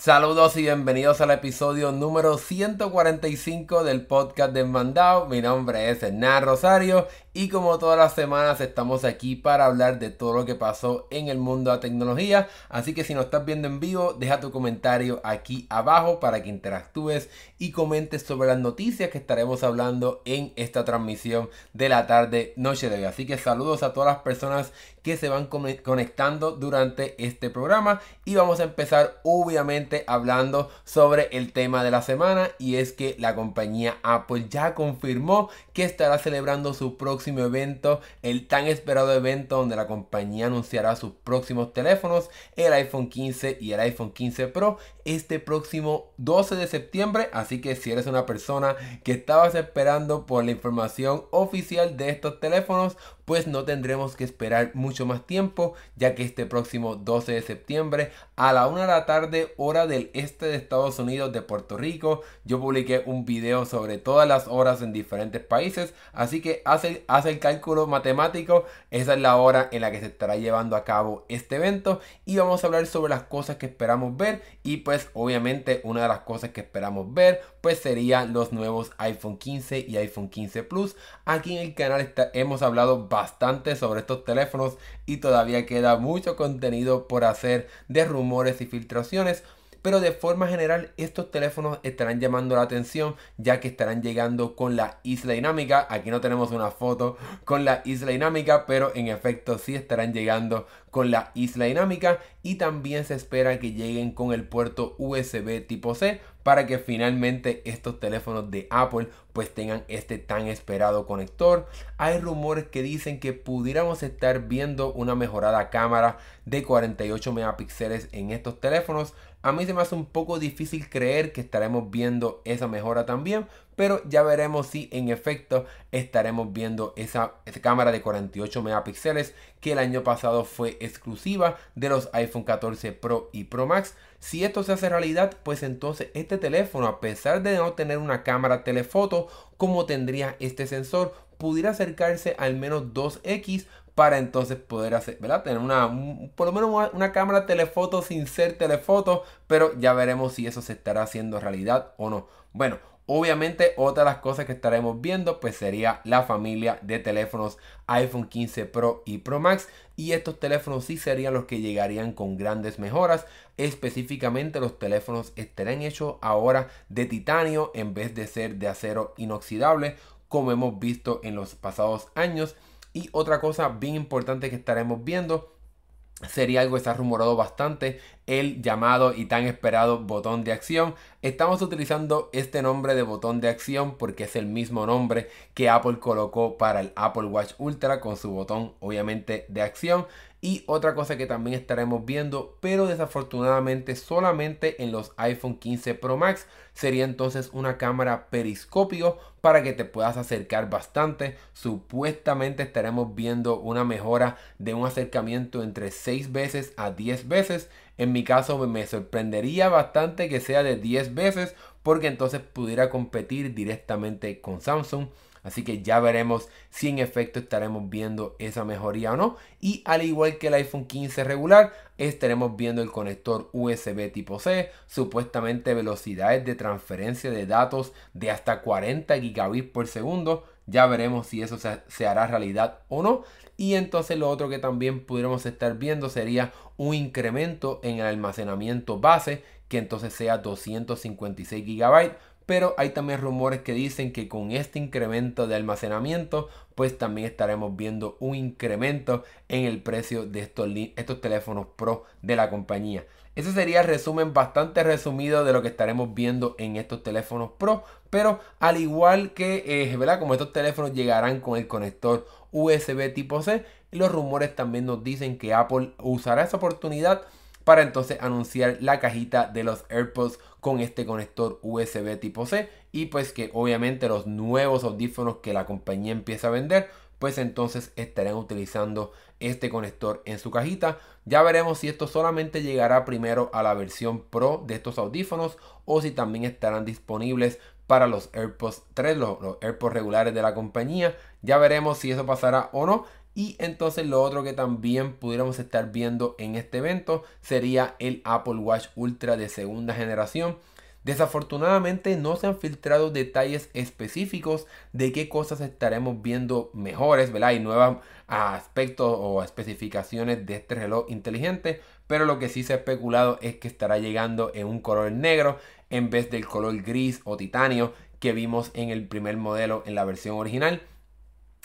Saludos y bienvenidos al episodio número 145 del podcast de Mandao. Mi nombre es Hernán Rosario y como todas las semanas estamos aquí para hablar de todo lo que pasó en el mundo de la tecnología. Así que si nos estás viendo en vivo, deja tu comentario aquí abajo para que interactúes y comentes sobre las noticias que estaremos hablando en esta transmisión de la tarde noche de hoy. Así que saludos a todas las personas que se van conectando durante este programa y vamos a empezar obviamente hablando sobre el tema de la semana y es que la compañía Apple ya confirmó que estará celebrando su próximo evento, el tan esperado evento donde la compañía anunciará sus próximos teléfonos, el iPhone 15 y el iPhone 15 Pro este próximo 12 de septiembre, así que si eres una persona que estabas esperando por la información oficial de estos teléfonos, pues no tendremos que esperar mucho más tiempo, ya que este próximo 12 de septiembre a la 1 de la tarde, hora del este de Estados Unidos de Puerto Rico, yo publiqué un video sobre todas las horas en diferentes países, así que hace, el cálculo matemático, esa es la hora en la que se estará llevando a cabo este evento y vamos a hablar sobre las cosas que esperamos ver y pues obviamente una de las cosas que esperamos ver pues serían los nuevos iPhone 15 y iPhone 15 Plus. Aquí en el canal hemos hablado bastante sobre estos teléfonos y todavía queda mucho contenido por hacer de rumores y filtraciones pero de forma general estos teléfonos estarán llamando la atención ya que estarán llegando con la isla dinámica. Aquí no tenemos una foto con la isla dinámica, pero en efecto sí estarán llegando con la isla dinámica y también se espera que lleguen con el puerto USB tipo C para que finalmente estos teléfonos de Apple pues tengan este tan esperado conector. Hay rumores que dicen que pudiéramos estar viendo una mejorada cámara de 48 megapíxeles en estos teléfonos, a mí se me hace un poco difícil creer que estaremos viendo esa mejora también, pero ya veremos si en efecto estaremos viendo esa, cámara de 48 megapíxeles que el año pasado fue exclusiva de los iPhone 14 Pro y Pro Max. Si esto se hace realidad, pues entonces este teléfono, a pesar de no tener una cámara telefoto como tendría este sensor, pudiera acercarse al menos 2x para entonces poder hacer, ¿verdad? Tener una, por lo menos una, cámara telefoto sin ser telefoto, pero ya veremos si eso se estará haciendo realidad o no. Bueno, Obviamente otra de las cosas que estaremos viendo pues sería la familia de teléfonos iPhone 15 Pro y Pro Max y estos teléfonos sí serían los que llegarían con grandes mejoras. Específicamente los teléfonos estarán hechos ahora de titanio en vez de ser de acero inoxidable como hemos visto en los pasados años y otra cosa bien importante que estaremos viendo sería algo que se ha rumorado bastante, el llamado y tan esperado botón de acción. Estamos utilizando este nombre de botón de acción porque es el mismo nombre que Apple colocó para el Apple Watch Ultra con su botón obviamente de acción. Y otra cosa que también estaremos viendo, pero desafortunadamente solamente en los iPhone 15 Pro Max, sería entonces una cámara periscopio para que te puedas acercar bastante. Supuestamente estaremos viendo una mejora de un acercamiento entre 6 veces a 10 veces. En mi caso me sorprendería bastante que sea de 10 veces porque entonces pudiera competir directamente con Samsung. Así que ya veremos si en efecto estaremos viendo esa mejoría o no. Y al igual que el iPhone 15 regular, estaremos viendo el conector USB tipo C, supuestamente velocidades de transferencia de datos de hasta 40 gigabits por segundo. Ya veremos si eso se, hará realidad o no. Y entonces lo otro que también pudiéramos estar viendo sería un incremento en el almacenamiento base que entonces sea 256 GB pero hay también rumores que dicen que con este incremento de almacenamiento, pues también estaremos viendo un incremento en el precio de estos, estos teléfonos Pro de la compañía. Ese sería el resumen bastante resumido de lo que estaremos viendo en estos teléfonos Pro. Pero al igual que, eh, ¿verdad? Como estos teléfonos llegarán con el conector USB tipo C, los rumores también nos dicen que Apple usará esa oportunidad para entonces anunciar la cajita de los AirPods con este conector USB tipo C y pues que obviamente los nuevos audífonos que la compañía empieza a vender pues entonces estarán utilizando este conector en su cajita. Ya veremos si esto solamente llegará primero a la versión Pro de estos audífonos o si también estarán disponibles para los AirPods 3, los, AirPods regulares de la compañía. Ya veremos si eso pasará o no. Y entonces lo otro que también pudiéramos estar viendo en este evento sería el Apple Watch Ultra de segunda generación. Desafortunadamente no se han filtrado detalles específicos de qué cosas estaremos viendo mejores, ¿verdad? Nuevos aspectos o especificaciones de este reloj inteligente, pero lo que sí se ha especulado es que estará llegando en un color negro en vez del color gris o titanio que vimos en el primer modelo en la versión original.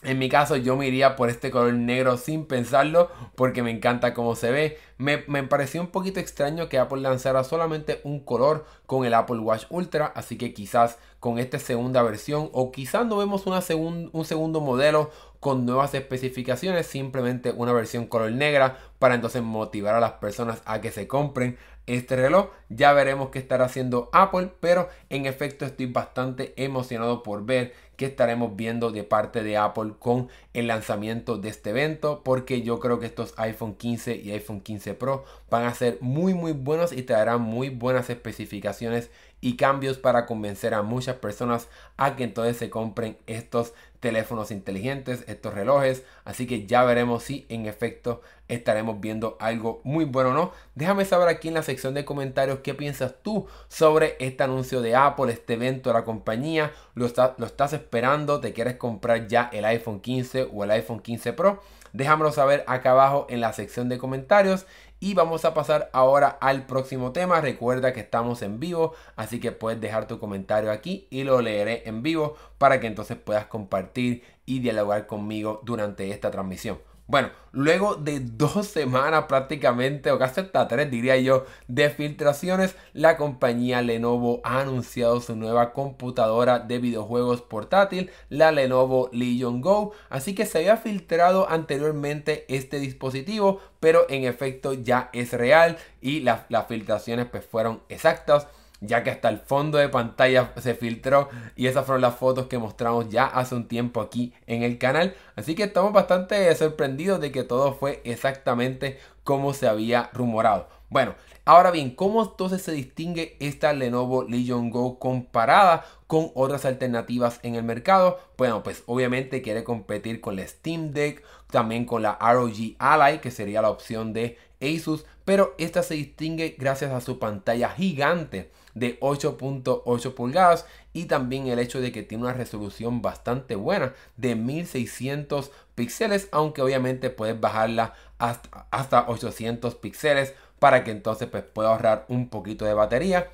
En mi caso yo me iría por este color negro sin pensarlo porque me encanta cómo se ve. Me, pareció un poquito extraño que Apple lanzara solamente un color con el Apple Watch Ultra. Así que quizás con esta segunda versión o quizás no vemos una un segundo modelo con nuevas especificaciones. Simplemente una versión color negra para entonces motivar a las personas a que se compren este reloj. Ya veremos qué estará haciendo Apple, pero en efecto estoy bastante emocionado por ver qué estaremos viendo de parte de Apple con el lanzamiento de este evento, porque yo creo que estos iPhone 15 y iPhone 15 Pro van a ser muy muy buenos y traerán muy buenas especificaciones y cambios para convencer a muchas personas a que entonces se compren estos teléfonos inteligentes, estos relojes. Así que ya veremos si en efecto estaremos viendo algo muy bueno o no. Déjame saber aquí en la sección de comentarios qué piensas tú sobre este anuncio de Apple, este evento de la compañía. ¿Lo, lo estás esperando? ¿Te quieres comprar ya el iPhone 15 o el iPhone 15 Pro? Déjamelo saber acá abajo en la sección de comentarios. Y vamos a pasar ahora al próximo tema. Recuerda que estamos en vivo, así que puedes dejar tu comentario aquí y lo leeré en vivo para que entonces puedas compartir y dialogar conmigo durante esta transmisión. Bueno, luego de dos semanas prácticamente, o casi hasta tres diría yo, de filtraciones, la compañía Lenovo ha anunciado su nueva computadora de videojuegos portátil, la Lenovo Legion Go. Así que se había filtrado anteriormente este dispositivo, pero en efecto ya es real y las filtraciones pues fueron exactas ya que hasta el fondo de pantalla se filtró y esas fueron las fotos que mostramos ya hace un tiempo aquí en el canal. Así que estamos bastante sorprendidos de que todo fue exactamente como se había rumorado. Bueno, ahora bien, ¿cómo entonces se distingue esta Lenovo Legion Go comparada con otras alternativas en el mercado? Bueno, pues obviamente quiere competir con la Steam Deck, también con la ROG Ally, que sería la opción de Asus, pero esta se distingue gracias a su pantalla gigante de 8.8 pulgadas y también el hecho de que tiene una resolución bastante buena de 1600 píxeles, aunque obviamente puedes bajarla hasta, hasta 800 píxeles para que entonces pues, pueda ahorrar un poquito de batería.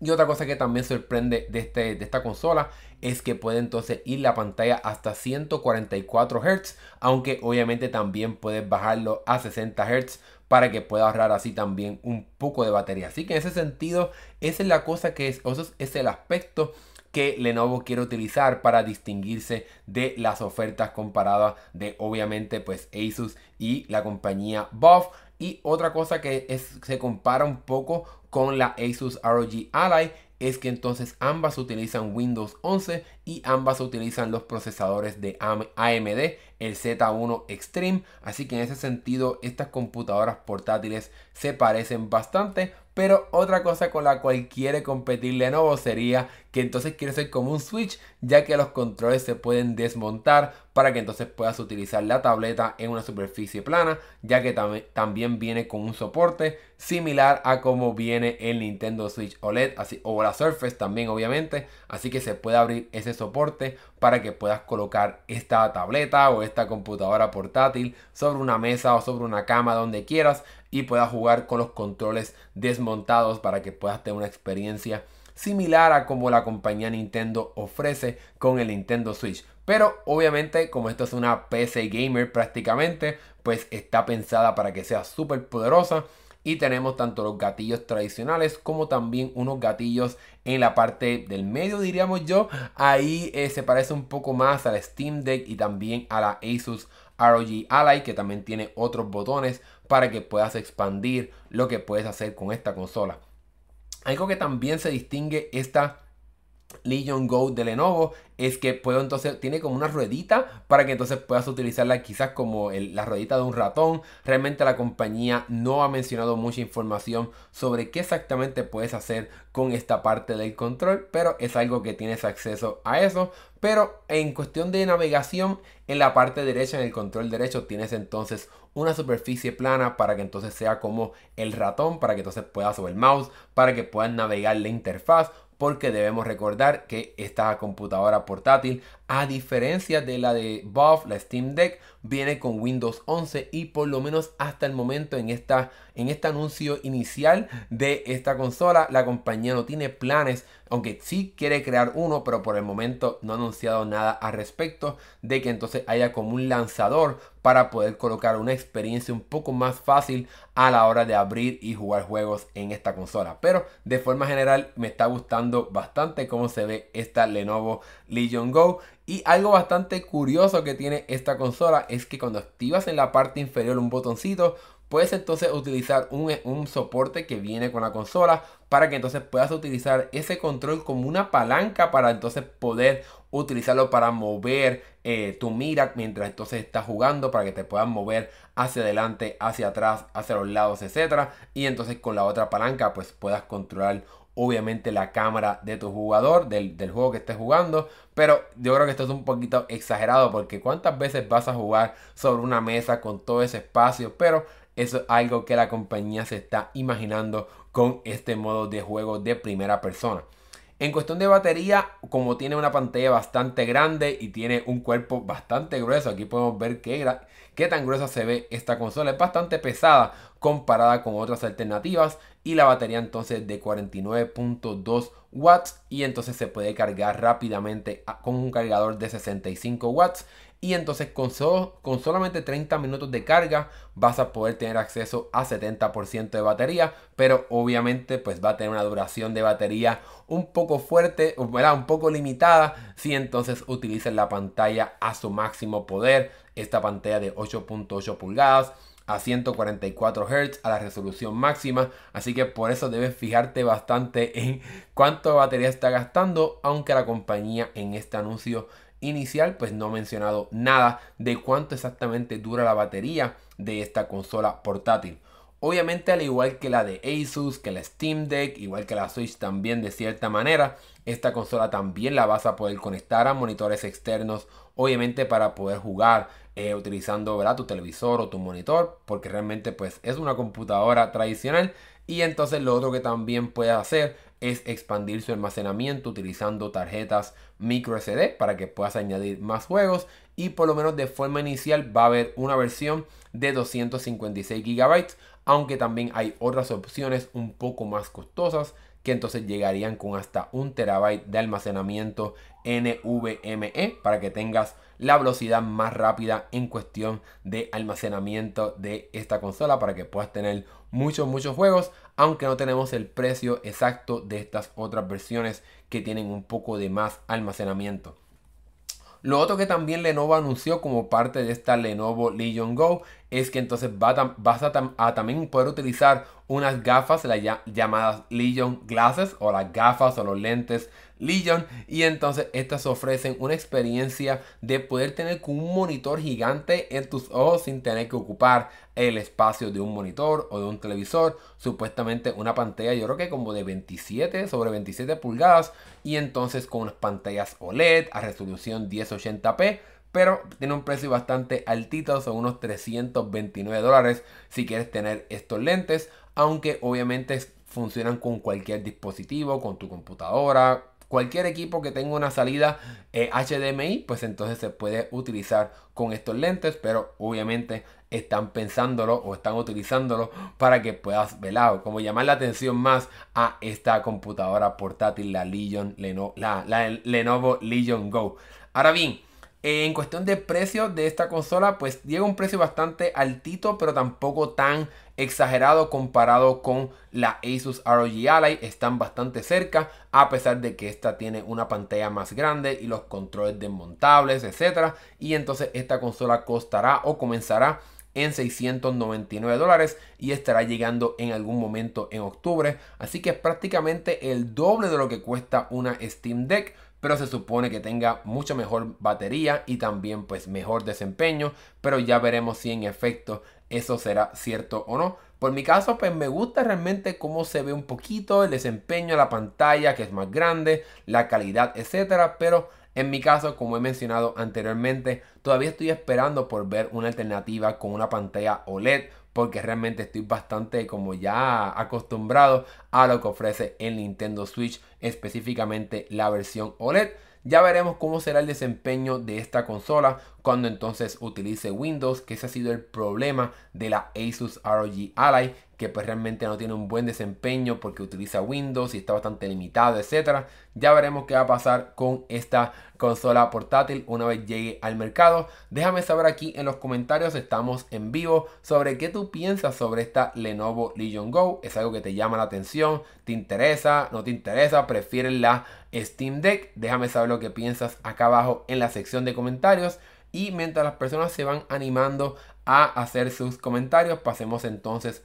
Y otra cosa que también sorprende de, este, de esta consola es que puede entonces ir la pantalla hasta 144 Hz, aunque obviamente también puedes bajarlo a 60 Hz para que pueda ahorrar así también un poco de batería. Así que en ese sentido, esa es la cosa que es, eso es el aspecto que Lenovo quiere utilizar para distinguirse de las ofertas comparadas de obviamente pues Asus y la compañía BOF. Y otra cosa que es, se compara un poco con la Asus ROG Ally es que entonces ambas utilizan Windows 11 y ambas utilizan los procesadores de AMD, el Z1 Extreme. Así que en ese sentido estas computadoras portátiles se parecen bastante. Pero otra cosa con la cual quiere competir Lenovo sería que entonces quiere ser como un Switch, ya que los controles se pueden desmontar para que entonces puedas utilizar la tableta en una superficie plana, ya que también viene con un soporte similar a como viene el Nintendo Switch OLED, así, o la Surface también obviamente, así que se puede abrir ese soporte para que puedas colocar esta tableta o esta computadora portátil sobre una mesa o sobre una cama donde quieras y puedas jugar con los controles desmontados para que puedas tener una experiencia similar a como la compañía Nintendo ofrece con el Nintendo Switch. Pero obviamente como esto es una PC gamer prácticamente, pues está pensada para que sea súper poderosa. Y tenemos tanto los gatillos tradicionales como también unos gatillos en la parte del medio diríamos yo. Ahí eh, se parece un poco más a la Steam Deck y también a la Asus ROG Ally que también tiene otros botones para que puedas expandir lo que puedes hacer con esta consola. Algo que también se distingue esta Legion Go de Lenovo es que puedo entonces, tiene como una ruedita para que entonces puedas utilizarla quizás como la ruedita de un ratón. Realmente la compañía no ha mencionado mucha información sobre qué exactamente puedes hacer con esta parte del control, pero es algo que tienes acceso a eso. Pero en cuestión de navegación, en la parte derecha, en el control derecho, tienes entonces una superficie plana para que entonces sea como el ratón, para que entonces puedas o el mouse, para que puedas navegar la interfaz porque debemos recordar que esta computadora portátil, a diferencia de la de Bob, la Steam Deck, viene con Windows 11 y por lo menos hasta el momento en, esta, en este anuncio inicial de esta consola, la compañía no tiene planes, aunque sí quiere crear uno, pero por el momento no ha anunciado nada al respecto de que entonces haya como un lanzador para poder colocar una experiencia un poco más fácil a la hora de abrir y jugar juegos en esta consola. Pero de forma general me está gustando bastante cómo se ve esta Lenovo Legion Go. Y algo bastante curioso que tiene esta consola es que cuando activas en la parte inferior un botoncito, puedes entonces utilizar un, un, soporte que viene con la consola para que entonces puedas utilizar ese control como una palanca para entonces poder utilizarlo para mover eh, tu mira mientras entonces estás jugando para que te puedas mover hacia adelante, hacia atrás, hacia los lados, etcétera. Y entonces con la otra palanca pues puedas controlar obviamente la cámara de tu jugador, del, del, juego que estés jugando. Pero yo creo que esto es un poquito exagerado porque cuántas veces vas a jugar sobre una mesa con todo ese espacio. Pero eso es algo que la compañía se está imaginando con este modo de juego de primera persona. En cuestión de batería, como tiene una pantalla bastante grande y tiene un cuerpo bastante grueso, aquí podemos ver qué, qué tan gruesa se ve esta consola. Es bastante pesada comparada con otras alternativas y la batería entonces de 49.2 watts y entonces se puede cargar rápidamente con un cargador de 65 watts y entonces con, con solamente 30 minutos de carga vas a poder tener acceso a 70% de batería, pero obviamente pues va a tener una duración de batería un poco fuerte, un poco limitada si entonces utilizas la pantalla a su máximo poder, esta pantalla de 8.8 pulgadas a 144 Hz a la resolución máxima. Así que por eso debes fijarte bastante en cuánto batería está gastando. Aunque la compañía en este anuncio inicial pues no ha mencionado nada de cuánto exactamente dura la batería de esta consola portátil. Obviamente al igual que la de Asus, que la Steam Deck, igual que la Switch también de cierta manera, esta consola también la vas a poder conectar a monitores externos, obviamente para poder jugar eh, utilizando ¿verdad? tu televisor o tu monitor, porque realmente pues es una computadora tradicional y entonces lo otro que también puedes hacer es expandir su almacenamiento utilizando tarjetas micro SD para que puedas añadir más juegos y por lo menos de forma inicial va a haber una versión de 256 GB aunque también hay otras opciones un poco más costosas que entonces llegarían con hasta un terabyte de almacenamiento NVMe para que tengas la velocidad más rápida en cuestión de almacenamiento de esta consola para que puedas tener muchos muchos juegos aunque no tenemos el precio exacto de estas otras versiones que tienen un poco de más almacenamiento. Lo otro que también Lenovo anunció como parte de esta Lenovo Legion Go es que entonces vas a, también poder utilizar unas gafas, las llamadas Legion Glasses o las gafas o los lentes Legion y entonces estas ofrecen una experiencia de poder tener un monitor gigante en tus ojos sin tener que ocupar el espacio de un monitor o de un televisor supuestamente una pantalla yo creo que como de 27 sobre 27 pulgadas y entonces con unas pantallas OLED a resolución 1080p pero tiene un precio bastante altito, son unos 329 dólares si quieres tener estos lentes, aunque obviamente funcionan con cualquier dispositivo, con tu computadora, cualquier equipo que tenga una salida HDMI, eh, pues entonces se puede utilizar con estos lentes, pero obviamente están pensándolo o están utilizándolo para que puedas velar, como llamar la atención más a esta computadora portátil, la Legion, la, la Lenovo Legion Go. Ahora bien, en cuestión de precio de esta consola, pues llega un precio bastante altito, pero tampoco tan exagerado comparado con la Asus ROG Ally. Están bastante cerca, a pesar de que esta tiene una pantalla más grande y los controles desmontables, etc. Y entonces esta consola costará o comenzará en 699 dólares y estará llegando en algún momento en octubre. Así que es prácticamente el doble de lo que cuesta una Steam Deck pero se supone que tenga mucha mejor batería y también pues mejor desempeño, pero ya veremos si en efecto eso será cierto o no. Por mi caso, pues me gusta realmente cómo se ve un poquito el desempeño de la pantalla, que es más grande, la calidad, etcétera, pero en mi caso, como he mencionado anteriormente, todavía estoy esperando por ver una alternativa con una pantalla OLED porque realmente estoy bastante como ya acostumbrado a lo que ofrece el Nintendo Switch, específicamente la versión OLED. Ya veremos cómo será el desempeño de esta consola cuando entonces utilice Windows, que ese ha sido el problema de la Asus ROG Ally, que pues realmente no tiene un buen desempeño porque utiliza Windows y está bastante limitado, etcétera. Ya veremos qué va a pasar con esta consola portátil una vez llegue al mercado. Déjame saber aquí en los comentarios, estamos en vivo, sobre qué tú piensas sobre esta Lenovo Legion Go. ¿Es algo que te llama la atención? ¿Te interesa? ¿No te interesa? ¿Prefieres la Steam Deck? Déjame saber lo que piensas acá abajo en la sección de comentarios. Y mientras las personas se van animando a hacer sus comentarios, pasemos entonces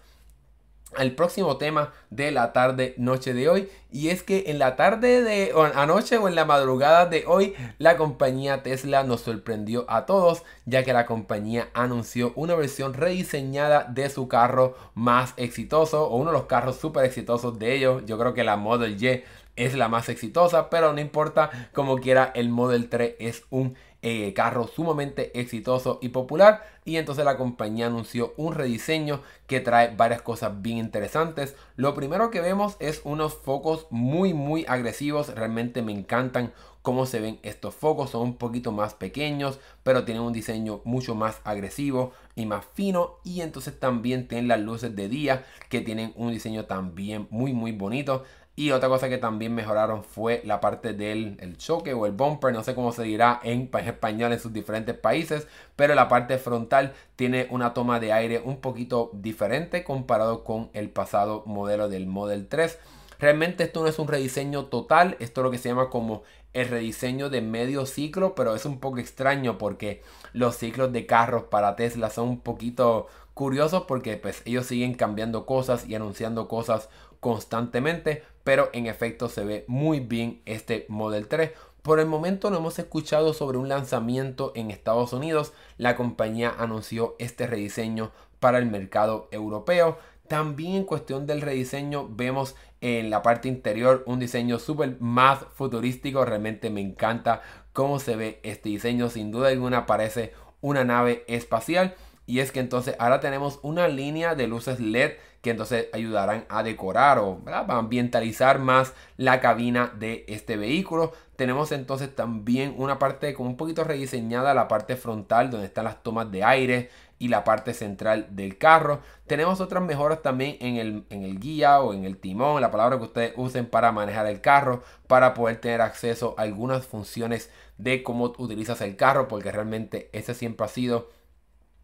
al próximo tema de la tarde noche de hoy y es que en la tarde de anoche o en la madrugada de hoy la compañía Tesla nos sorprendió a todos ya que la compañía anunció una versión rediseñada de su carro más exitoso o uno de los carros súper exitosos de ellos yo creo que la Model Y es la más exitosa pero no importa como quiera el Model 3 es un eh, carro sumamente exitoso y popular. Y entonces la compañía anunció un rediseño que trae varias cosas bien interesantes. Lo primero que vemos es unos focos muy muy agresivos. Realmente me encantan cómo se ven estos focos. Son un poquito más pequeños, pero tienen un diseño mucho más agresivo y más fino. Y entonces también tienen las luces de día que tienen un diseño también muy muy bonito. Y otra cosa que también mejoraron fue la parte del el choque o el bumper, no sé cómo se dirá en español en sus diferentes países, pero la parte frontal tiene una toma de aire un poquito diferente comparado con el pasado modelo del Model 3. Realmente esto no es un rediseño total, esto es lo que se llama como el rediseño de medio ciclo, pero es un poco extraño porque los ciclos de carros para Tesla son un poquito curiosos porque pues ellos siguen cambiando cosas y anunciando cosas constantemente, pero en efecto se ve muy bien este Model 3. Por el momento no hemos escuchado sobre un lanzamiento en Estados Unidos. La compañía anunció este rediseño para el mercado europeo. También en cuestión del rediseño vemos en la parte interior un diseño súper más futurístico. Realmente me encanta cómo se ve este diseño. Sin duda alguna parece una nave espacial. Y es que entonces ahora tenemos una línea de luces LED que entonces ayudarán a decorar o a ambientalizar más la cabina de este vehículo. Tenemos entonces también una parte como un poquito rediseñada, la parte frontal donde están las tomas de aire y la parte central del carro. Tenemos otras mejoras también en el, en el guía o en el timón, la palabra que ustedes usen para manejar el carro, para poder tener acceso a algunas funciones de cómo utilizas el carro, porque realmente ese siempre ha sido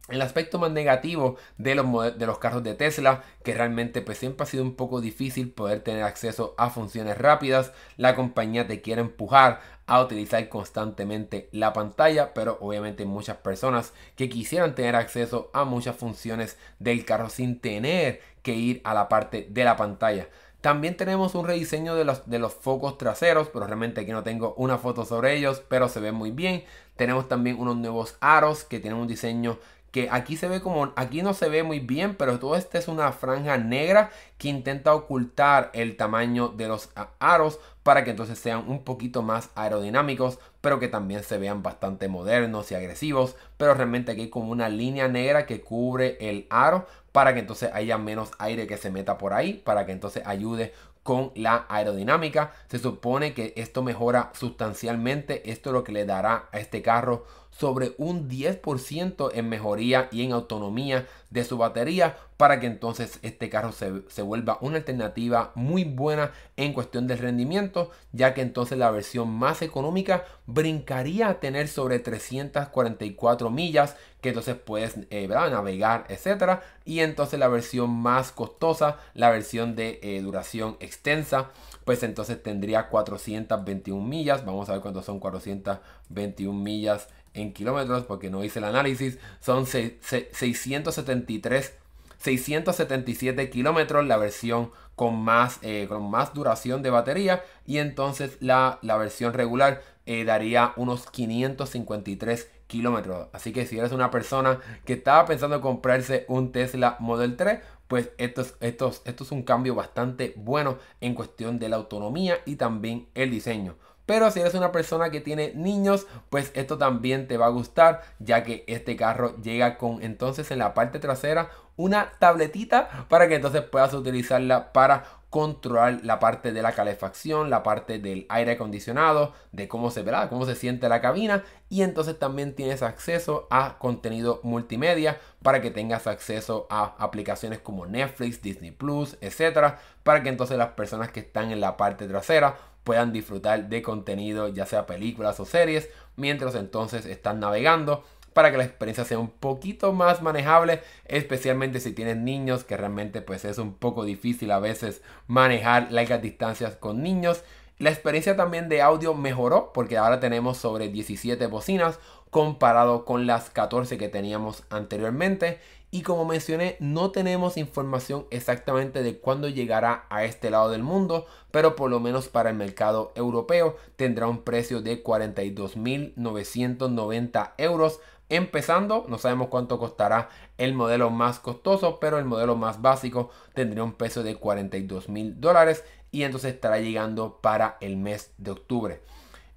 el aspecto más negativo de los, de los carros de Tesla, que realmente pues siempre ha sido un poco difícil poder tener acceso a funciones rápidas. La compañía te quiere empujar a utilizar constantemente la pantalla, pero obviamente muchas personas que quisieran tener acceso a muchas funciones del carro sin tener que ir a la parte de la pantalla. También tenemos un rediseño de los, de los focos traseros, pero realmente aquí no tengo una foto sobre ellos, pero se ven muy bien. Tenemos también unos nuevos aros que tienen un diseño que aquí se ve como, aquí no se ve muy bien, pero todo este es una franja negra que intenta ocultar el tamaño de los aros para que entonces sean un poquito más aerodinámicos, pero que también se vean bastante modernos y agresivos, pero realmente aquí hay como una línea negra que cubre el aro para que entonces haya menos aire que se meta por ahí, para que entonces ayude con la aerodinámica. Se supone que esto mejora sustancialmente, esto es lo que le dará a este carro sobre un 10% en mejoría y en autonomía de su batería para que entonces este carro se, se, vuelva una alternativa muy buena en cuestión del rendimiento ya que entonces la versión más económica brincaría a tener sobre 344 millas que entonces puedes eh, navegar etcétera y entonces la versión más costosa la versión de eh, duración extensa pues entonces tendría 421 millas. Vamos a ver cuánto son 421 millas en kilómetros porque no hice el análisis. Son 673 677 kilómetros la versión con más, eh, con más duración de batería y entonces la, la versión regular eh, daría unos 553 kilómetros. Así que si eres una persona que estaba pensando en comprarse un Tesla Model 3, pues esto es, esto, esto es un cambio bastante bueno en cuestión de la autonomía y también el diseño. Pero si eres una persona que tiene niños, pues esto también te va a gustar, ya que este carro llega con entonces en la parte trasera una tabletita para que entonces puedas utilizarla para controlar la parte de la calefacción, la parte del aire acondicionado, de cómo se verá, cómo se siente la cabina. Y entonces también tienes acceso a contenido multimedia para que tengas acceso a aplicaciones como Netflix, Disney Plus, etcétera, para que entonces las personas que están en la parte trasera puedan disfrutar de contenido, ya sea películas o series, mientras entonces están navegando para que la experiencia sea un poquito más manejable, especialmente si tienes niños, que realmente pues es un poco difícil a veces manejar largas distancias con niños. La experiencia también de audio mejoró porque ahora tenemos sobre 17 bocinas comparado con las 14 que teníamos anteriormente y como mencioné, no tenemos información exactamente de cuándo llegará a este lado del mundo, pero por lo menos para el mercado europeo tendrá un precio de 42.990 euros. Empezando, no sabemos cuánto costará el modelo más costoso, pero el modelo más básico tendría un precio de 42.000 dólares y entonces estará llegando para el mes de octubre.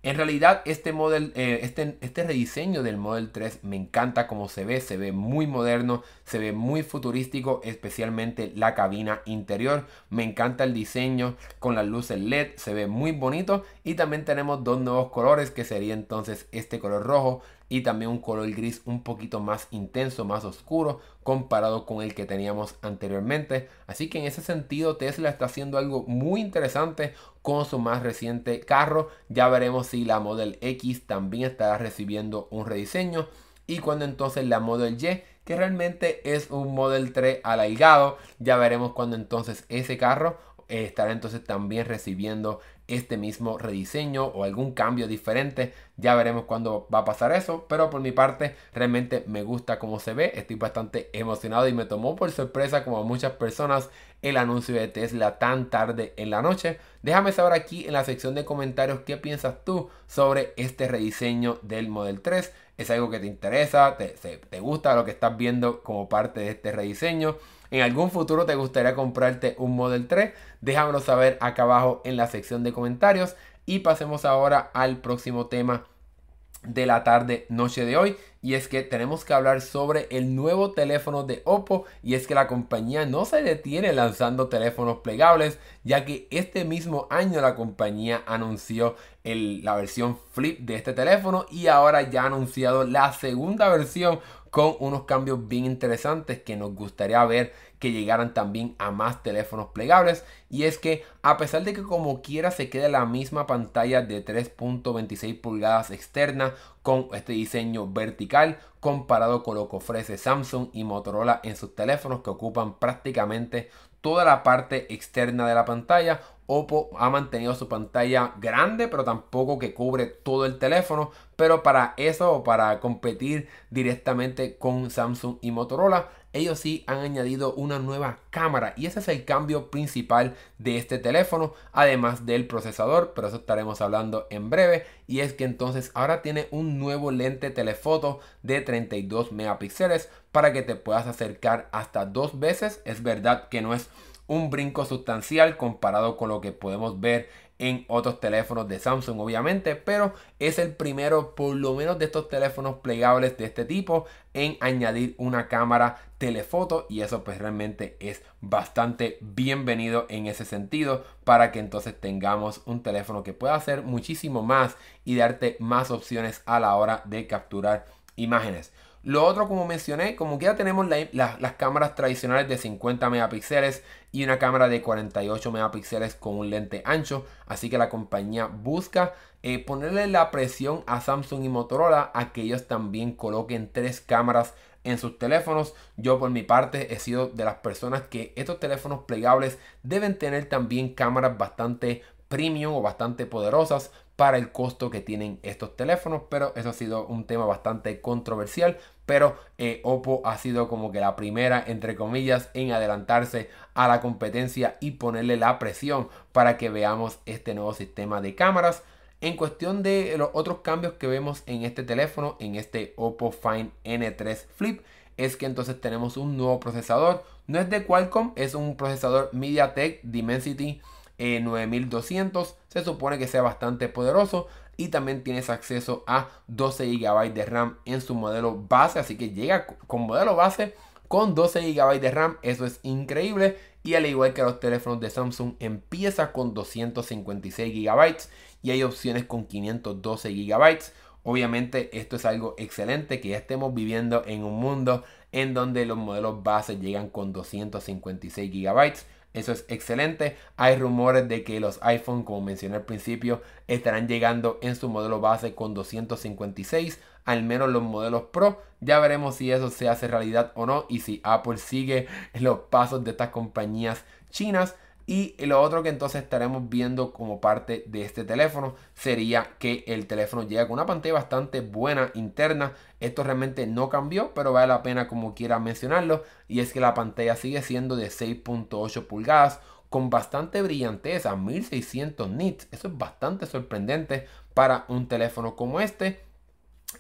En realidad este, model, eh, este, este rediseño del Model 3 me encanta como se ve, se ve muy moderno, se ve muy futurístico, especialmente la cabina interior. Me encanta el diseño con las luces LED, se ve muy bonito y también tenemos dos nuevos colores que sería entonces este color rojo y también un color gris un poquito más intenso, más oscuro comparado con el que teníamos anteriormente. Así que en ese sentido Tesla está haciendo algo muy interesante con su más reciente carro. Ya veremos si la Model X también estará recibiendo un rediseño y cuando entonces la Model Y que realmente es un Model 3 alargado. Ya veremos cuando entonces ese carro eh, estará entonces también recibiendo este mismo rediseño o algún cambio diferente. Ya veremos cuándo va a pasar eso. Pero por mi parte, realmente me gusta cómo se ve. Estoy bastante emocionado y me tomó por sorpresa, como muchas personas, el anuncio de Tesla tan tarde en la noche. Déjame saber aquí en la sección de comentarios qué piensas tú sobre este rediseño del Model 3. ¿Es algo que te interesa? ¿Te, te gusta lo que estás viendo como parte de este rediseño? en algún futuro te gustaría comprarte un Model 3, déjamelo saber acá abajo en la sección de comentarios. Y pasemos ahora al próximo tema de la tarde noche de hoy y es que tenemos que hablar sobre el nuevo teléfono de Oppo. Y es que la compañía no se detiene lanzando teléfonos plegables ya que este mismo año la compañía anunció la versión flip de este teléfono y ahora ya ha anunciado la segunda versión con unos cambios bien interesantes que nos gustaría ver que llegaran también a más teléfonos plegables y es que a pesar de que como quiera se quede la misma pantalla de 3.26 pulgadas externa con este diseño vertical comparado con lo que ofrece Samsung y Motorola en sus teléfonos que ocupan prácticamente toda la parte externa de la pantalla. Oppo ha mantenido su pantalla grande, pero tampoco que cubre todo el teléfono. Pero para eso para competir directamente con Samsung y Motorola, ellos sí han añadido una nueva cámara. Y ese es el cambio principal de este teléfono, además del procesador. Pero eso estaremos hablando en breve. Y es que entonces ahora tiene un nuevo lente telefoto de 32 megapíxeles para que te puedas acercar hasta dos veces. Es verdad que no es un brinco sustancial comparado con lo que podemos ver en otros teléfonos de Samsung obviamente pero es el primero por lo menos de estos teléfonos plegables de este tipo en añadir una cámara telefoto y eso pues realmente es bastante bienvenido en ese sentido para que entonces tengamos un teléfono que pueda hacer muchísimo más y darte más opciones a la hora de capturar imágenes lo otro, como mencioné, como que ya tenemos las cámaras tradicionales de 50 megapíxeles y una cámara de 48 megapíxeles con un lente ancho. Así que la compañía busca eh, ponerle la presión a Samsung y Motorola a que ellos también coloquen tres cámaras en sus teléfonos. Yo por mi parte he sido de las personas que estos teléfonos plegables deben tener también cámaras bastante premium o bastante poderosas para el costo que tienen estos teléfonos, pero eso ha sido un tema bastante controversial, pero eh, Oppo ha sido como que la primera, entre comillas, en adelantarse a la competencia y ponerle la presión para que veamos este nuevo sistema de cámaras. En cuestión de los otros cambios que vemos en este teléfono, en este Oppo Find N3 Flip, es que entonces tenemos un nuevo procesador. No es de Qualcomm, es un procesador MediaTek Dimensity 9200. Eh, Se supone que sea bastante poderoso y también tienes acceso a 12 GB de RAM en su modelo base. Así que llega con modelo base con 12 GB de RAM. Eso es increíble. Y al igual que los teléfonos de Samsung, empieza con 256 GB y hay opciones con 512 GB. Obviamente esto es algo excelente que ya estemos viviendo en un mundo en donde los modelos base llegan con 256 GB. Eso es excelente. Hay rumores de que los iPhone, como mencioné al principio, estarán llegando en su modelo base con 256, al menos los modelos Pro. Ya veremos si eso se hace realidad o no y si Apple sigue los pasos de estas compañías chinas. Y lo otro que entonces estaremos viendo como parte de este teléfono sería que el teléfono llega con una pantalla bastante buena interna. Esto realmente no cambió, pero vale la pena como quiera mencionarlo. Y es que la pantalla sigue siendo de 6.8 pulgadas con bastante brillanteza, 1600 nits. Eso es bastante sorprendente para un teléfono como este.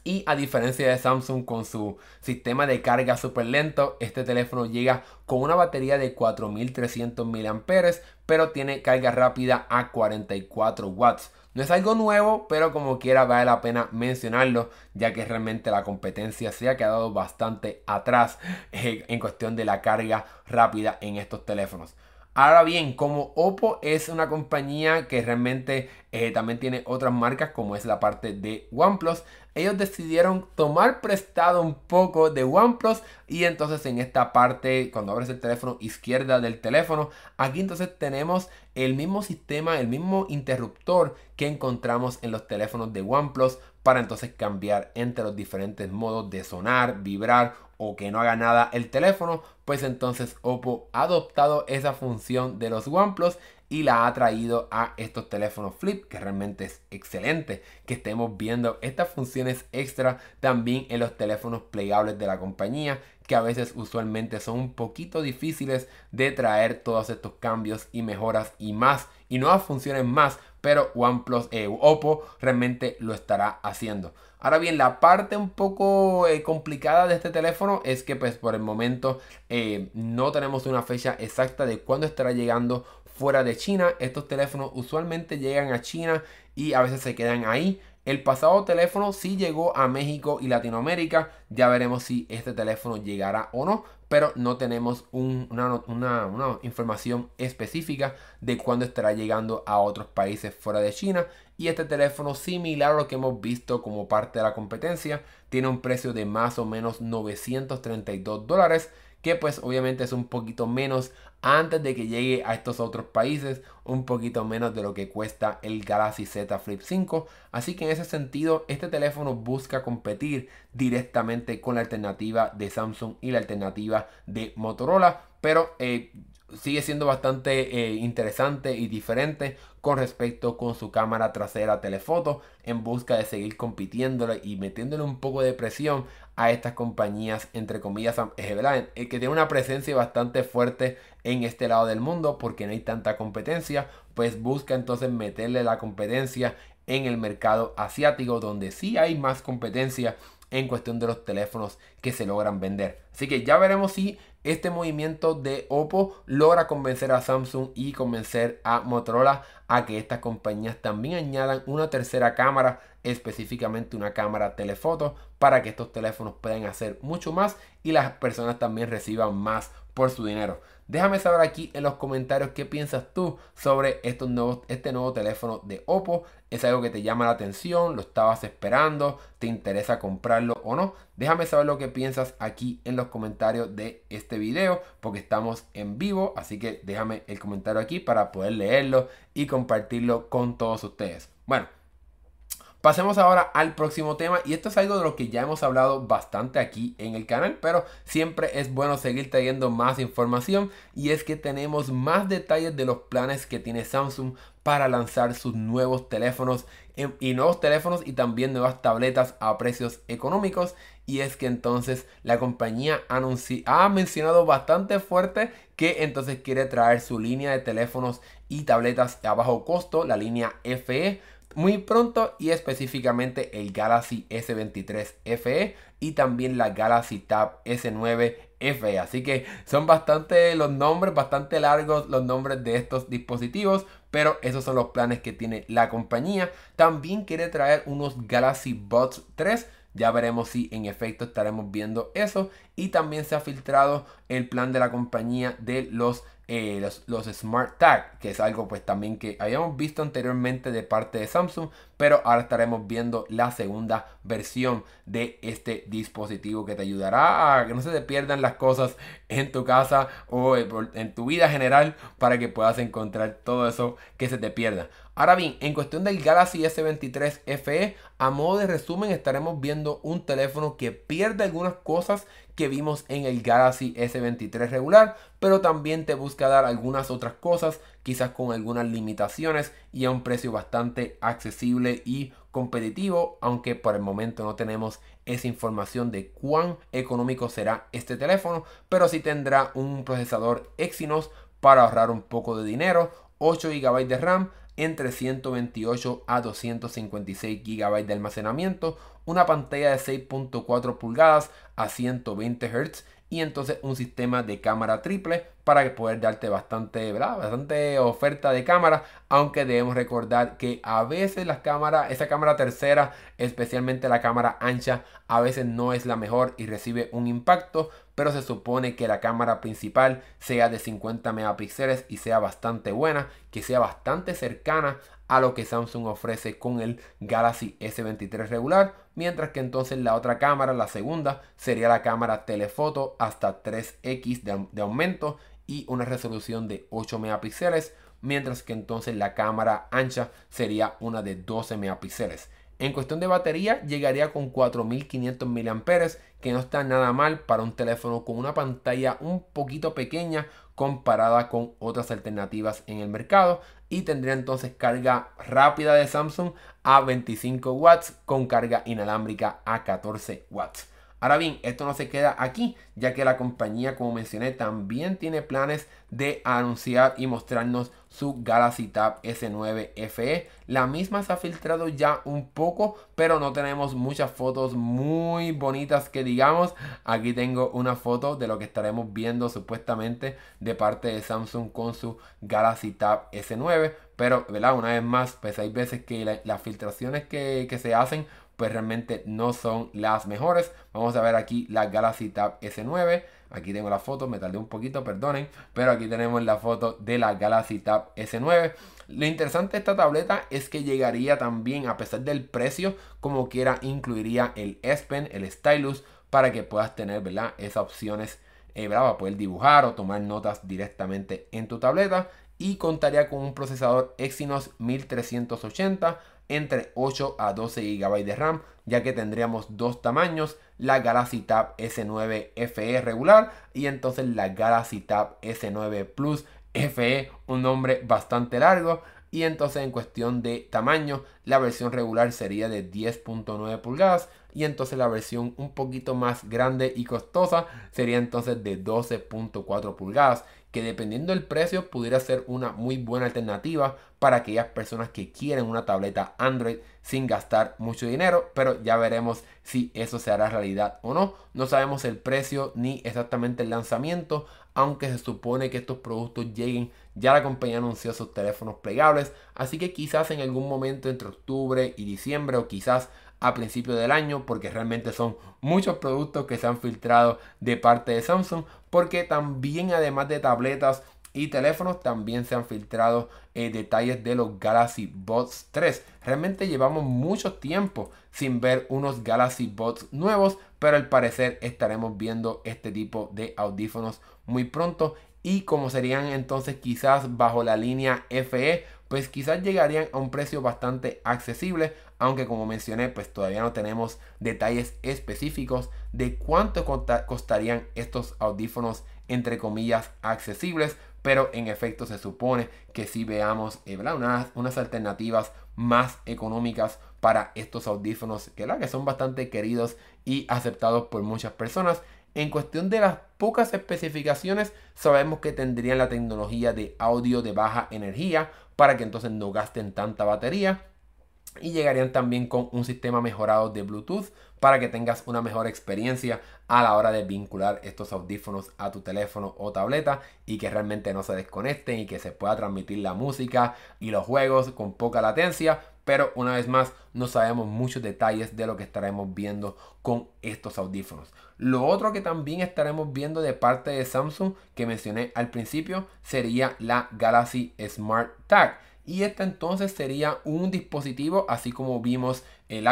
Y a diferencia de Samsung con su sistema de carga súper lento, este teléfono llega con una batería de 4300 mAh, pero tiene carga rápida a 44 watts. No es algo nuevo, pero como quiera vale la pena mencionarlo, ya que realmente la competencia se ha quedado bastante atrás eh, en cuestión de la carga rápida en estos teléfonos. Ahora bien, como Oppo es una compañía que realmente eh, también tiene otras marcas como es la parte de OnePlus, ellos decidieron tomar prestado un poco de OnePlus y entonces en esta parte, cuando abres el teléfono izquierda del teléfono, aquí entonces tenemos el mismo sistema, el mismo interruptor que encontramos en los teléfonos de OnePlus para entonces cambiar entre los diferentes modos de sonar, vibrar o que no haga nada el teléfono, pues entonces Oppo ha adoptado esa función de los OnePlus y la ha traído a estos teléfonos flip, que realmente es excelente que estemos viendo estas funciones extra también en los teléfonos plegables de la compañía, que a veces usualmente son un poquito difíciles de traer todos estos cambios y mejoras y más y nuevas funciones más, pero OnePlus, eh, Oppo realmente lo estará haciendo. Ahora bien, la parte un poco eh, complicada de este teléfono es que pues por el momento eh, no tenemos una fecha exacta de cuándo estará llegando fuera de China. Estos teléfonos usualmente llegan a China y a veces se quedan ahí. El pasado teléfono sí llegó a México y Latinoamérica. Ya veremos si este teléfono llegará o no. Pero no tenemos una, una, información específica de cuándo estará llegando a otros países fuera de China. Y este teléfono, similar a lo que hemos visto como parte de la competencia, tiene un precio de más o menos 932 dólares que pues obviamente es un poquito menos antes de que llegue a estos otros países, un poquito menos de lo que cuesta el Galaxy Z Flip 5. Así que en ese sentido, este teléfono busca competir directamente con la alternativa de Samsung y la alternativa de Motorola, pero eh, sigue siendo bastante eh, interesante y diferente con respecto con su cámara trasera telefoto en busca de seguir compitiéndole y metiéndole un poco de presión a estas compañías entre comillas eh, que tiene una presencia bastante fuerte en este lado del mundo porque no hay tanta competencia pues busca entonces meterle la competencia en el mercado asiático donde sí hay más competencia en cuestión de los teléfonos que se logran vender. Así que ya veremos si este movimiento de Oppo logra convencer a Samsung y convencer a Motorola a que estas compañías también añadan una tercera cámara, específicamente una cámara telefoto, para que estos teléfonos puedan hacer mucho más y las personas también reciban más por su dinero. Déjame saber aquí en los comentarios qué piensas tú sobre estos nuevos, este nuevo teléfono de Oppo. ¿Es algo que te llama la atención? ¿Lo estabas esperando? ¿Te interesa comprarlo o no? Déjame saber lo que piensas aquí en los comentarios de este video porque estamos en vivo. Así que déjame el comentario aquí para poder leerlo y compartirlo con todos ustedes. Bueno, Pasemos ahora al próximo tema y esto es algo de lo que ya hemos hablado bastante aquí en el canal, pero siempre es bueno seguir trayendo más información y es que tenemos más detalles de los planes que tiene Samsung para lanzar sus nuevos teléfonos y nuevos teléfonos y también nuevas tabletas a precios económicos. Y es que entonces la compañía ha mencionado bastante fuerte que entonces quiere traer su línea de teléfonos y tabletas a bajo costo, la línea FE muy pronto y específicamente el Galaxy S23 FE y también la Galaxy Tab S9 FE. Así que son bastante los nombres, bastante largos los nombres de estos dispositivos, pero esos son los planes que tiene la compañía. También quiere traer unos Galaxy Buds 3 ya veremos si en efecto estaremos viendo eso. Y también se ha filtrado el plan de la compañía de los, eh, los, los, Smart Tag, que es algo pues también que habíamos visto anteriormente de parte de Samsung, pero ahora estaremos viendo la segunda versión de este dispositivo que te ayudará a que no se te pierdan las cosas en tu casa o en tu vida general para que puedas encontrar todo eso que se te pierda. Ahora bien, en cuestión del Galaxy S23 FE, a modo de resumen estaremos viendo un teléfono que pierde algunas cosas que vimos en el Galaxy S23 regular, pero también te busca dar algunas otras cosas, quizás con algunas limitaciones y a un precio bastante accesible y competitivo, aunque por el momento no tenemos esa información de cuán económico será este teléfono, pero sí tendrá un procesador Exynos para ahorrar un poco de dinero, 8 GB de RAM, entre 128 a 256 GB de almacenamiento, una pantalla de 6.4 pulgadas a 120 Hz y entonces un sistema de cámara triple para poder darte bastante, bastante oferta de cámara, aunque debemos recordar que a veces las cámaras, esa cámara tercera, especialmente la cámara ancha, a veces no es la mejor y recibe un impacto, pero se supone que la cámara principal sea de 50 megapíxeles y sea bastante buena, que sea bastante cercana a lo que Samsung ofrece con el Galaxy S23 regular, mientras que entonces la otra cámara, la segunda, sería la cámara telefoto hasta 3x de, de aumento y una resolución de 8 megapíxeles, mientras que entonces la cámara ancha sería una de 12 megapíxeles. En cuestión de batería, llegaría con 4500 mAh, que no está nada mal para un teléfono con una pantalla un poquito pequeña comparada con otras alternativas en el mercado. Y tendría entonces carga rápida de Samsung a 25 watts con carga inalámbrica a 14 watts. Ahora bien, esto no se queda aquí, ya que la compañía, como mencioné, también tiene planes de anunciar y mostrarnos su Galaxy Tab S9 FE. La misma se ha filtrado ya un poco, pero no tenemos muchas fotos muy bonitas que digamos. Aquí tengo una foto de lo que estaremos viendo supuestamente de parte de Samsung con su Galaxy Tab S9. Pero, ¿verdad? Una vez más, pues hay veces que las filtraciones que, que se hacen pues realmente no son las mejores. Vamos a ver aquí la Galaxy Tab S9. Aquí tengo la foto, me tardé un poquito, perdonen. Pero aquí tenemos la foto de la Galaxy Tab S9. Lo interesante de esta tableta es que llegaría también, a pesar del precio, como quiera, incluiría el S Pen, el Stylus, para que puedas tener, ¿verdad? Esas opciones, eh, Para poder dibujar o tomar notas directamente en tu tableta. Y contaría con un procesador Exynos 1380 entre 8 a 12 GB de RAM, ya que tendríamos dos tamaños, la Galaxy Tab S9 FE regular y entonces la Galaxy Tab S9 Plus FE, un nombre bastante largo. Y entonces en cuestión de tamaño, la versión regular sería de 10.9 pulgadas y entonces la versión un poquito más grande y costosa sería entonces de 12.4 pulgadas que dependiendo del precio pudiera ser una muy buena alternativa para aquellas personas que quieren una tableta Android sin gastar mucho dinero, pero ya veremos si eso se hará realidad o no. No sabemos el precio ni exactamente el lanzamiento, aunque se supone que estos productos lleguen. Ya la compañía anunció sus teléfonos plegables, así que quizás en algún momento entre octubre y diciembre o quizás a principio del año porque realmente son muchos productos que se han filtrado de parte de Samsung porque también además de tabletas y teléfonos también se han filtrado eh, detalles de los Galaxy Buds 3. Realmente llevamos mucho tiempo sin ver unos Galaxy Buds nuevos, pero al parecer estaremos viendo este tipo de audífonos muy pronto y como serían entonces quizás bajo la línea FE pues quizás llegarían a un precio bastante accesible, aunque como mencioné, pues todavía no tenemos detalles específicos de cuánto costarían estos audífonos entre comillas accesibles, pero en efecto se supone que si veamos eh, unas, alternativas más económicas para estos audífonos que, que son bastante queridos y aceptados por muchas personas. En cuestión de las pocas especificaciones, sabemos que tendrían la tecnología de audio de baja energía para que entonces no gasten tanta batería y llegarían también con un sistema mejorado de Bluetooth para que tengas una mejor experiencia a la hora de vincular estos audífonos a tu teléfono o tableta y que realmente no se desconecten y que se pueda transmitir la música y los juegos con poca latencia. Pero una vez más, no sabemos muchos detalles de lo que estaremos viendo con estos audífonos. Lo otro que también estaremos viendo de parte de Samsung que mencioné al principio sería la Galaxy Smart Tag y este entonces sería un dispositivo, así como vimos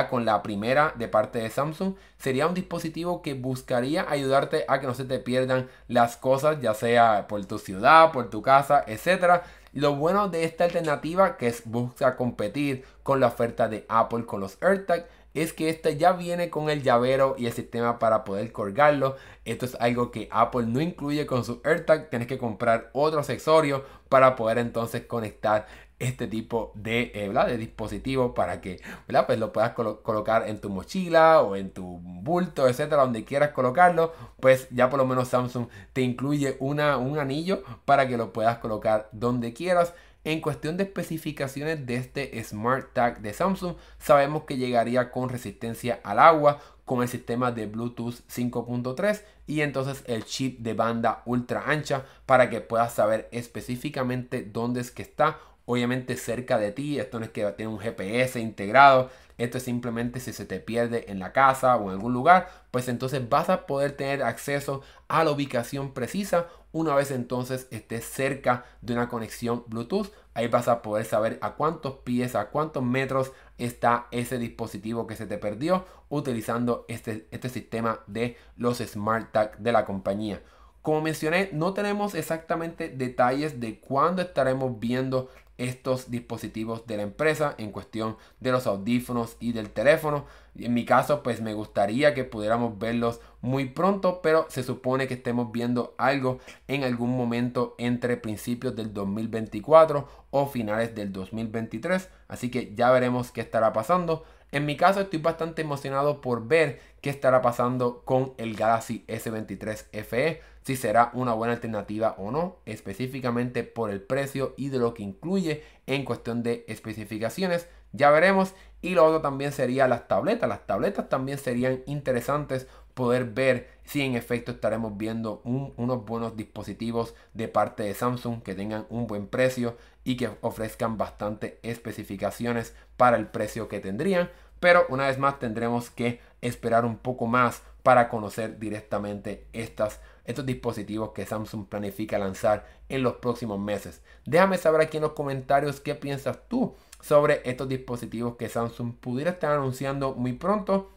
con la primera de parte de Samsung, sería un dispositivo que buscaría ayudarte a que no se te pierdan las cosas, ya sea por tu ciudad, por tu casa, etc. Lo bueno de esta alternativa que es busca competir con la oferta de Apple con los AirTag es que este ya viene con el llavero y el sistema para poder colgarlo. Esto es algo que Apple no incluye con su AirTag. Tienes que comprar otro accesorio para poder entonces conectar este tipo de, eh, de dispositivo para que Pues lo puedas colocar en tu mochila o en tu bulto, etcétera, donde quieras colocarlo. Pues ya por lo menos Samsung te incluye una, un anillo para que lo puedas colocar donde quieras. En cuestión de especificaciones de este Smart Tag de Samsung, sabemos que llegaría con resistencia al agua, con el sistema de Bluetooth 5.3 y entonces el chip de banda ultra ancha para que puedas saber específicamente dónde es que está obviamente cerca de ti. Esto no es que tiene un GPS integrado. Esto es simplemente si se te pierde en la casa o en algún lugar, pues entonces vas a poder tener acceso a la ubicación precisa una vez entonces estés cerca de una conexión Bluetooth. Ahí vas a poder saber a cuántos pies, a cuántos metros está ese dispositivo que se te perdió utilizando este, este sistema de los Smart Tag de la compañía. Como mencioné, no tenemos exactamente detalles de cuándo estaremos viendo estos dispositivos de la empresa en cuestión de los audífonos y del teléfono. En mi caso, pues me gustaría que pudiéramos verlos muy pronto, pero se supone que estemos viendo algo en algún momento entre principios del 2024 o finales del 2023. Así que ya veremos qué estará pasando. En mi caso estoy bastante emocionado por ver qué estará pasando con el Galaxy S23 FE, si será una buena alternativa o no, específicamente por el precio y de lo que incluye en cuestión de especificaciones. Ya veremos. Y lo otro también sería las tabletas. Las tabletas también serían interesantes poder ver si en efecto estaremos viendo unos buenos dispositivos de parte de Samsung que tengan un buen precio y que ofrezcan bastante especificaciones para el precio que tendrían. Pero una vez más tendremos que esperar un poco más para conocer directamente estos dispositivos que Samsung planifica lanzar en los próximos meses. Déjame saber aquí en los comentarios qué piensas tú sobre estos dispositivos que Samsung pudiera estar anunciando muy pronto.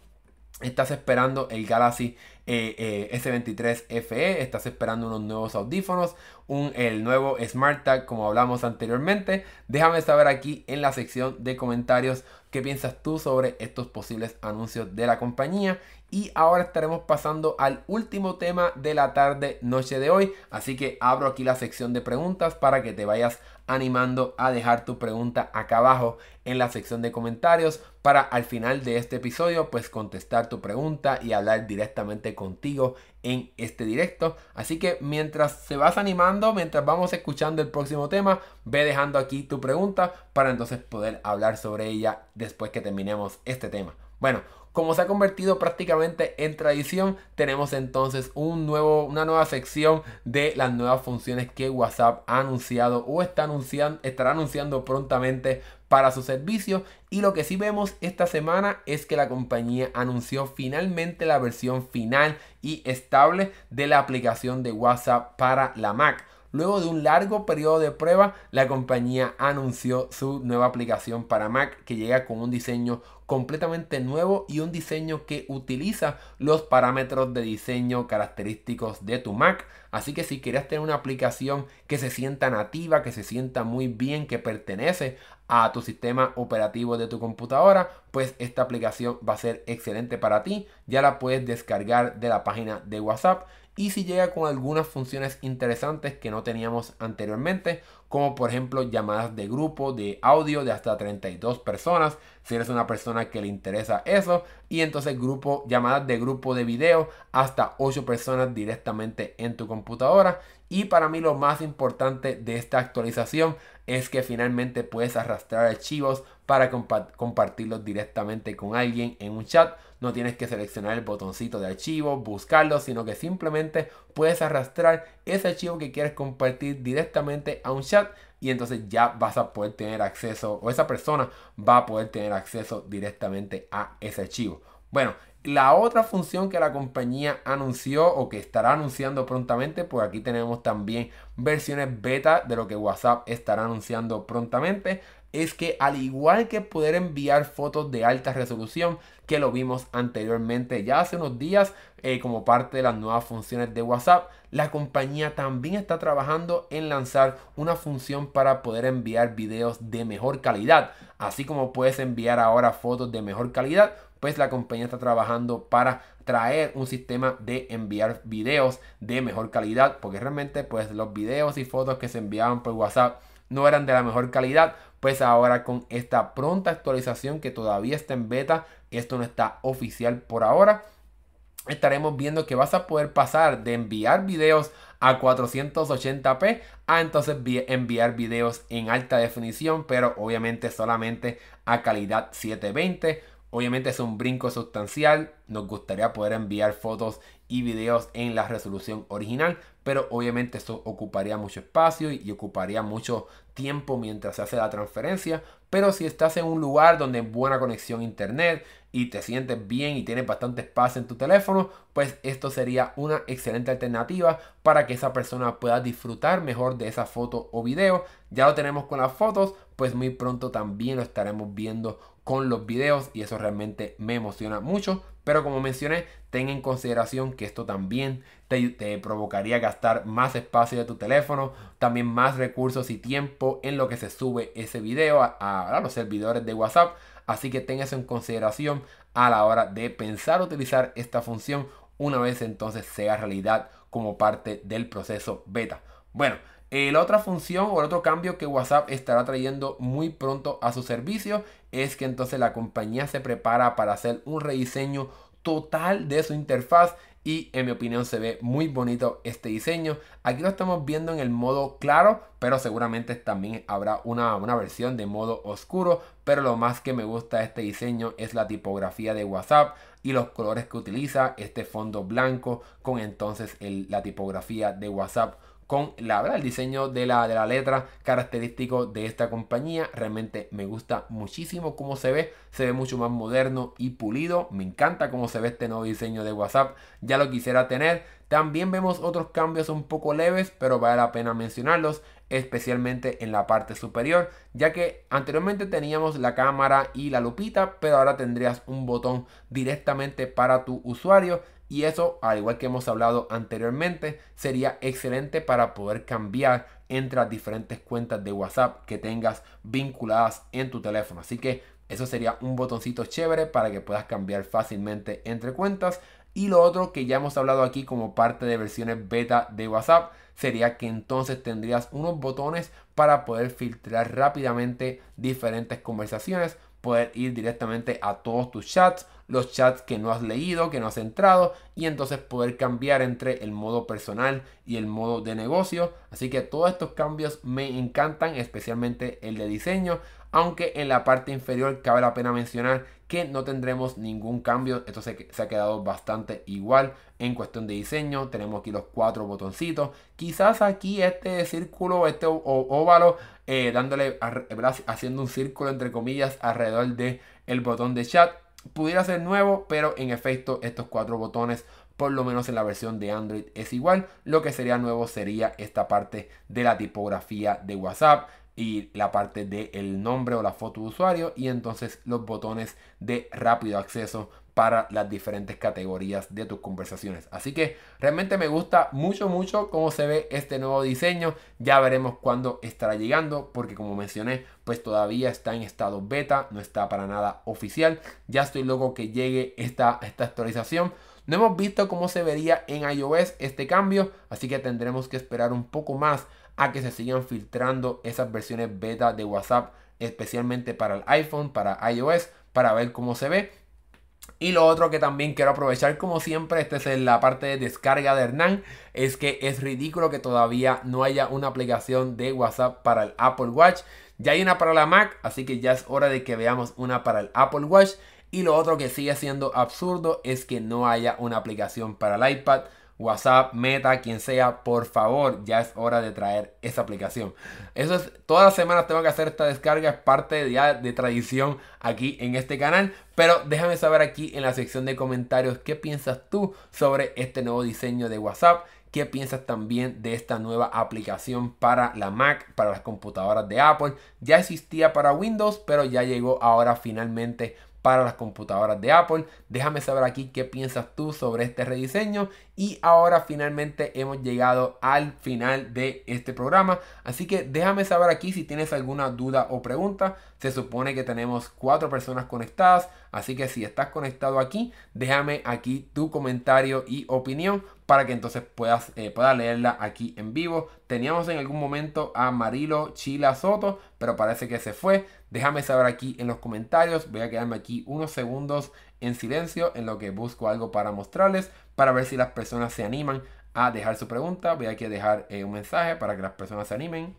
Estás esperando el Galaxy eh, eh, S23 FE, estás esperando unos nuevos audífonos, un, el nuevo Smart Tag como hablamos anteriormente. Déjame saber aquí en la sección de comentarios qué piensas tú sobre estos posibles anuncios de la compañía. Y ahora estaremos pasando al último tema de la tarde noche de hoy. Así que abro aquí la sección de preguntas para que te vayas animando a dejar tu pregunta acá abajo en la sección de comentarios para al final de este episodio pues contestar tu pregunta y hablar directamente contigo en este directo. Así que mientras se vas animando, mientras vamos escuchando el próximo tema, ve dejando aquí tu pregunta para entonces poder hablar sobre ella después que terminemos este tema. Bueno, como se ha convertido prácticamente en tradición, tenemos entonces un nuevo, una nueva sección de las nuevas funciones que WhatsApp ha anunciado o está anunciando, estará anunciando prontamente para su servicio. Y lo que sí vemos esta semana es que la compañía anunció finalmente la versión final y estable de la aplicación de WhatsApp para la Mac. Luego de un largo periodo de prueba, la compañía anunció su nueva aplicación para Mac que llega con un diseño completamente nuevo y un diseño que utiliza los parámetros de diseño característicos de tu Mac. Así que si quieres tener una aplicación que se sienta nativa, que se sienta muy bien, que pertenece a tu sistema operativo de tu computadora, pues esta aplicación va a ser excelente para ti. Ya la puedes descargar de la página de WhatsApp y si llega con algunas funciones interesantes que no teníamos anteriormente, como por ejemplo llamadas de grupo de audio de hasta 32 personas, si eres una persona que le interesa eso, y entonces grupo llamadas de grupo de video hasta 8 personas directamente en tu computadora. Y para mí lo más importante de esta actualización es que finalmente puedes arrastrar archivos para compartirlos directamente con alguien en un chat. No tienes que seleccionar el botoncito de archivo, buscarlo, sino que simplemente puedes arrastrar ese archivo que quieres compartir directamente a un chat y entonces ya vas a poder tener acceso o esa persona va a poder tener acceso directamente a ese archivo. Bueno, la otra función que la compañía anunció o que estará anunciando prontamente, pues aquí tenemos también versiones beta de lo que WhatsApp estará anunciando prontamente, es que al igual que poder enviar fotos de alta resolución, que lo vimos anteriormente ya hace unos días eh, como parte de las nuevas funciones de WhatsApp, la compañía también está trabajando en lanzar una función para poder enviar videos de mejor calidad. Así como puedes enviar ahora fotos de mejor calidad, pues la compañía está trabajando para traer un sistema de enviar videos de mejor calidad, porque realmente pues los videos y fotos que se enviaban por WhatsApp no eran de la mejor calidad, pues ahora con esta pronta actualización que todavía está en beta, esto no está oficial por ahora, estaremos viendo que vas a poder pasar de enviar videos a 480p a entonces enviar videos en alta definición, pero obviamente solamente a calidad 720 Obviamente es un brinco sustancial, nos gustaría poder enviar fotos y videos en la resolución original, pero obviamente eso ocuparía mucho espacio y, ocuparía mucho tiempo mientras se hace la transferencia. Pero si estás en un lugar donde hay buena conexión a internet y te sientes bien y tienes bastante espacio en tu teléfono, pues esto sería una excelente alternativa para que esa persona pueda disfrutar mejor de esa foto o video. Ya lo tenemos con las fotos, pues muy pronto también lo estaremos viendo con los videos y eso realmente me emociona mucho. Pero como mencioné, ten en consideración que esto también te, provocaría gastar más espacio de tu teléfono, también más recursos y tiempo en lo que se sube ese video a, los servidores de WhatsApp. Así que ten eso en consideración a la hora de pensar utilizar esta función una vez entonces sea realidad como parte del proceso beta. Bueno, eh, la otra función o el otro cambio que WhatsApp estará trayendo muy pronto a su servicio es que entonces la compañía se prepara para hacer un rediseño total de su interfaz y en mi opinión se ve muy bonito este diseño. Aquí lo estamos viendo en el modo claro, pero seguramente también habrá una, una, versión de modo oscuro. Pero lo más que me gusta de este diseño es la tipografía de WhatsApp y los colores que utiliza. Este fondo blanco con entonces la tipografía de WhatsApp con la verdad, el diseño de la, de la letra característico de esta compañía. Realmente me gusta muchísimo cómo se ve. Se ve mucho más moderno y pulido. Me encanta cómo se ve este nuevo diseño de WhatsApp. Ya lo quisiera tener. También vemos otros cambios un poco leves, pero vale la pena mencionarlos, especialmente en la parte superior, ya que anteriormente teníamos la cámara y la lupita, pero ahora tendrías un botón directamente para tu usuario y eso, al igual que hemos hablado anteriormente, sería excelente para poder cambiar entre las diferentes cuentas de WhatsApp que tengas vinculadas en tu teléfono. Así que eso sería un botoncito chévere para que puedas cambiar fácilmente entre cuentas. Y lo otro que ya hemos hablado aquí como parte de versiones beta de WhatsApp sería que entonces tendrías unos botones para poder filtrar rápidamente diferentes conversaciones, poder ir directamente a todos tus chats los chats que no has leído, que no has entrado y entonces poder cambiar entre el modo personal y el modo de negocio. Así que todos estos cambios me encantan, especialmente el de diseño, aunque en la parte inferior cabe la pena mencionar que no tendremos ningún cambio. Esto se, ha quedado bastante igual en cuestión de diseño. Tenemos aquí los cuatro botoncitos. Quizás aquí este círculo, este óvalo, eh, dándole, haciendo un círculo entre comillas alrededor del el botón de chat pudiera ser nuevo, pero en efecto estos cuatro botones por lo menos en la versión de Android es igual. Lo que sería nuevo sería esta parte de la tipografía de WhatsApp y la parte del nombre o la foto de usuario y entonces los botones de rápido acceso para las diferentes categorías de tus conversaciones. Así que realmente me gusta mucho, mucho cómo se ve este nuevo diseño. Ya veremos cuándo estará llegando, porque como mencioné, pues todavía está en estado beta, no está para nada oficial. Ya estoy loco que llegue esta, esta actualización. No hemos visto cómo se vería en iOS este cambio, así que tendremos que esperar un poco más a que se sigan filtrando esas versiones beta de WhatsApp, especialmente para el iPhone, para iOS, para ver cómo se ve. Y lo otro que también quiero aprovechar, como siempre, esta es la parte de descarga de Hernán, es que es ridículo que todavía no haya una aplicación de WhatsApp para el Apple Watch. Ya hay una para la Mac, así que ya es hora de que veamos una para el Apple Watch. Y lo otro que sigue siendo absurdo es que no haya una aplicación para el iPad. WhatsApp, Meta, quien sea, por favor, ya es hora de traer esa aplicación. Eso es, todas las semanas tengo que hacer esta descarga, es parte ya de tradición aquí en este canal. Pero déjame saber aquí en la sección de comentarios qué piensas tú sobre este nuevo diseño de WhatsApp. ¿Qué piensas también de esta nueva aplicación para la Mac, para las computadoras de Apple? Ya existía para Windows, pero ya llegó ahora finalmente para las computadoras de Apple. Déjame saber aquí qué piensas tú sobre este rediseño. Y ahora finalmente hemos llegado al final de este programa. Así que déjame saber aquí si tienes alguna duda o pregunta. Se supone que tenemos cuatro personas conectadas. Así que si estás conectado aquí, déjame aquí tu comentario y opinión para que entonces puedas eh, leerla aquí en vivo. Teníamos en algún momento a Marilo Chila Soto, pero parece que se fue. Déjame saber aquí en los comentarios. Voy a quedarme aquí unos segundos en silencio en lo que busco algo para mostrarles, para ver si las personas se animan a dejar su pregunta. Voy a dejar eh, un mensaje para que las personas se animen.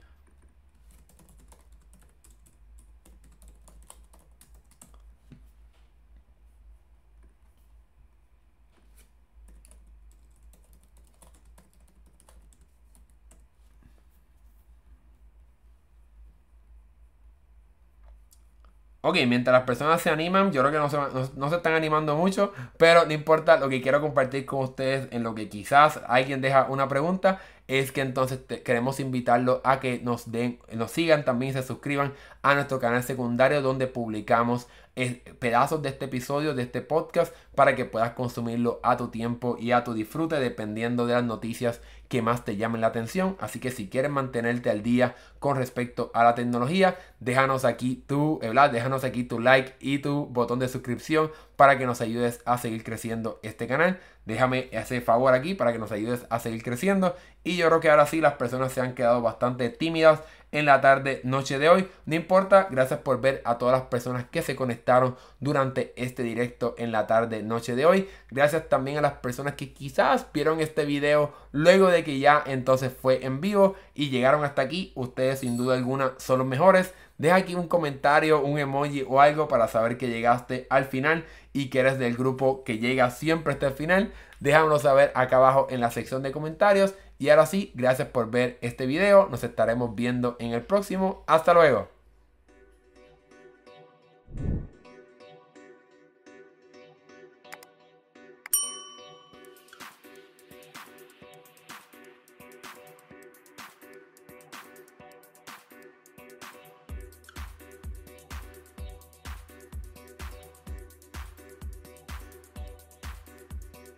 Ok, mientras las personas se animan, yo creo que no se, no, se, están animando mucho, pero no importa, lo que quiero compartir con ustedes en lo que quizás alguien deja una pregunta es que entonces queremos invitarlo a que nos den, nos sigan también se suscriban a nuestro canal secundario donde publicamos eh, pedazos de este episodio, de este podcast, para que puedas consumirlo a tu tiempo y a tu disfrute, dependiendo de las noticias que más te llamen la atención. Así que si quieres mantenerte al día con respecto a la tecnología, déjanos aquí tu, eh, déjanos aquí tu like y tu botón de suscripción para que nos ayudes a seguir creciendo este canal. Déjame ese favor aquí para que nos ayudes a seguir creciendo. Y yo creo que ahora sí las personas se han quedado bastante tímidas en la tarde, noche de hoy. No importa, gracias por ver a todas las personas que se conectaron durante este directo en la tarde, noche de hoy. Gracias también a las personas que quizás vieron este video luego de que ya entonces fue en vivo y llegaron hasta aquí. Ustedes sin duda alguna son los mejores. Deja aquí un comentario, un emoji o algo para saber que llegaste al final y que eres del grupo que llega siempre hasta el final, déjanos saber acá abajo en la sección de comentarios. Y ahora sí, gracias por ver este video. Nos estaremos viendo en el próximo. Hasta luego.